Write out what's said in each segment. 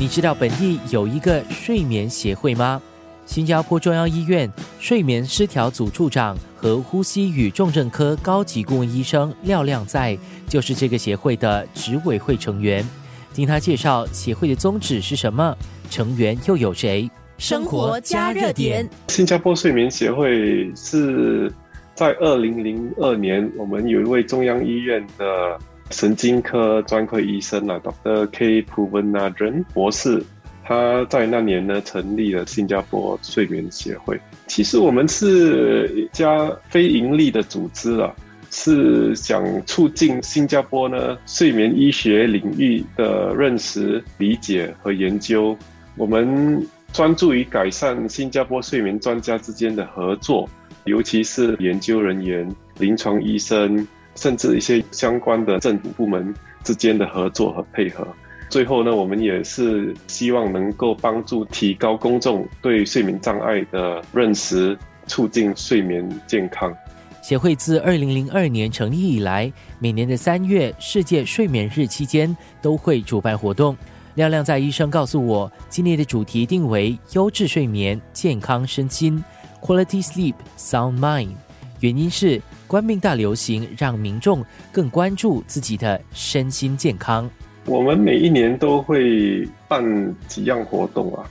你知道本地有一个睡眠协会吗？新加坡中央医院睡眠失调组处长和呼吸与重症科高级顾问医生廖亮在就是这个协会的执委会成员。听他介绍协会的宗旨是什么，成员又有谁？生活加热点。新加坡睡眠协会是在二零零二年，我们有一位中央医院的。神经科专科医生啊，Dr. K. p u v a n a r a n 博士，他在那年呢成立了新加坡睡眠协会。其实我们是一家非盈利的组织啊，是想促进新加坡呢睡眠医学领域的认识、理解和研究。我们专注于改善新加坡睡眠专家之间的合作，尤其是研究人员、临床医生。甚至一些相关的政府部门之间的合作和配合。最后呢，我们也是希望能够帮助提高公众对睡眠障碍的认识，促进睡眠健康。协会自二零零二年成立以来，每年的三月世界睡眠日期间都会主办活动。亮亮在医生告诉我，今年的主题定为优质睡眠，健康身心 （Quality Sleep, Sound Mind）。原因是。冠病大流行让民众更关注自己的身心健康。我们每一年都会办几样活动啊，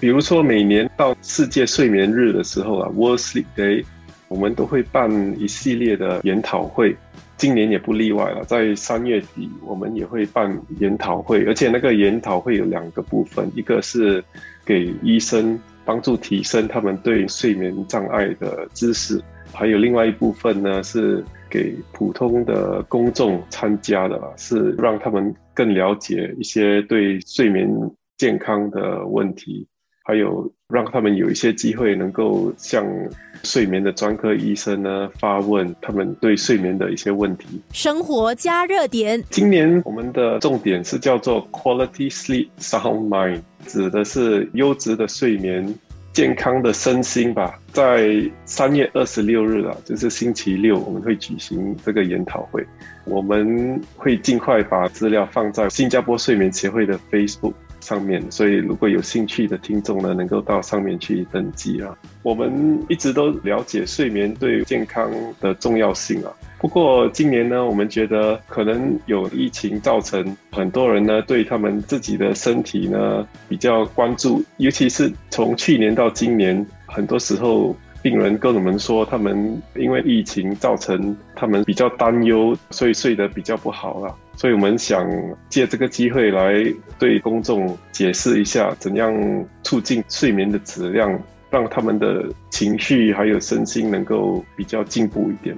比如说每年到世界睡眠日的时候啊，World Sleep Day，我们都会办一系列的研讨会。今年也不例外了，在三月底我们也会办研讨会，而且那个研讨会有两个部分，一个是给医生帮助提升他们对睡眠障碍的知识。还有另外一部分呢，是给普通的公众参加的，是让他们更了解一些对睡眠健康的问题，还有让他们有一些机会能够向睡眠的专科医生呢发问他们对睡眠的一些问题。生活加热点，今年我们的重点是叫做 Quality Sleep Sound Mind，指的是优质的睡眠。健康的身心吧，在三月二十六日啊，就是星期六，我们会举行这个研讨会。我们会尽快把资料放在新加坡睡眠协会的 Facebook 上面，所以如果有兴趣的听众呢，能够到上面去登记啊。我们一直都了解睡眠对健康的重要性啊。不过今年呢，我们觉得可能有疫情造成很多人呢对他们自己的身体呢比较关注，尤其是从去年到今年，很多时候病人跟我们说，他们因为疫情造成他们比较担忧，所以睡得比较不好了。所以我们想借这个机会来对公众解释一下，怎样促进睡眠的质量，让他们的情绪还有身心能够比较进步一点。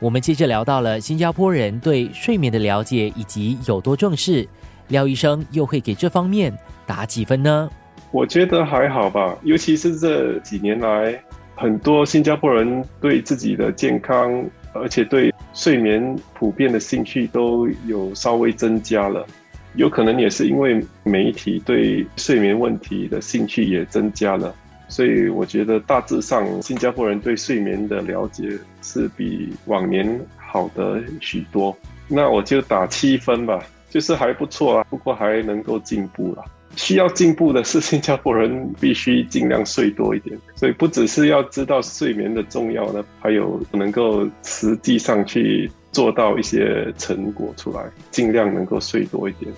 我们接着聊到了新加坡人对睡眠的了解以及有多重视，廖医生又会给这方面打几分呢？我觉得还好吧，尤其是这几年来，很多新加坡人对自己的健康，而且对睡眠普遍的兴趣都有稍微增加了，有可能也是因为媒体对睡眠问题的兴趣也增加了。所以我觉得大致上，新加坡人对睡眠的了解是比往年好的许多。那我就打七分吧，就是还不错啊，不过还能够进步了。需要进步的是，新加坡人必须尽量睡多一点。所以不只是要知道睡眠的重要呢，还有能够实际上去做到一些成果出来，尽量能够睡多一点。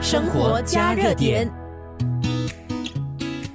生活加热点。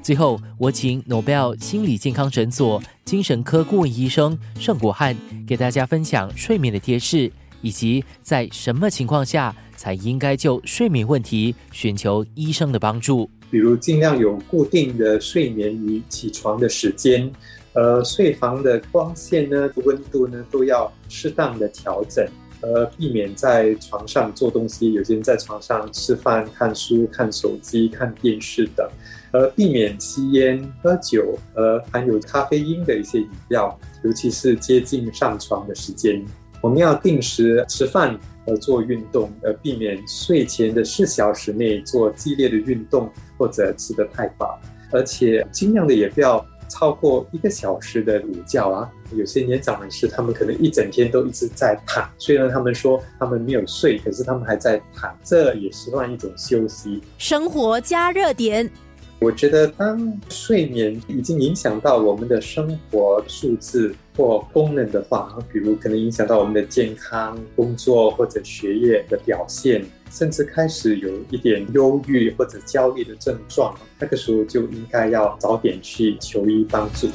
最后，我请 Nobel 心理健康诊所精神科顾问医生盛国汉给大家分享睡眠的贴士，以及在什么情况下才应该就睡眠问题寻求医生的帮助。比如，尽量有固定的睡眠与起床的时间，呃，睡房的光线呢、温度呢都要适当的调整，呃，避免在床上做东西，有些人在床上吃饭、看书、看手机、看电视等。呃，避免吸烟、喝酒，呃，含有咖啡因的一些饮料，尤其是接近上床的时间。我们要定时吃饭和做运动，呃，避免睡前的四小时内做激烈的运动或者吃得太饱，而且尽量的也不要超过一个小时的午觉啊。有些年长人士，他们可能一整天都一直在躺，虽然他们说他们没有睡，可是他们还在躺，这也是算一种休息。生活加热点。我觉得，当睡眠已经影响到我们的生活素质或功能的话，比如可能影响到我们的健康、工作或者学业的表现，甚至开始有一点忧郁或者焦虑的症状，那个时候就应该要早点去求医帮助。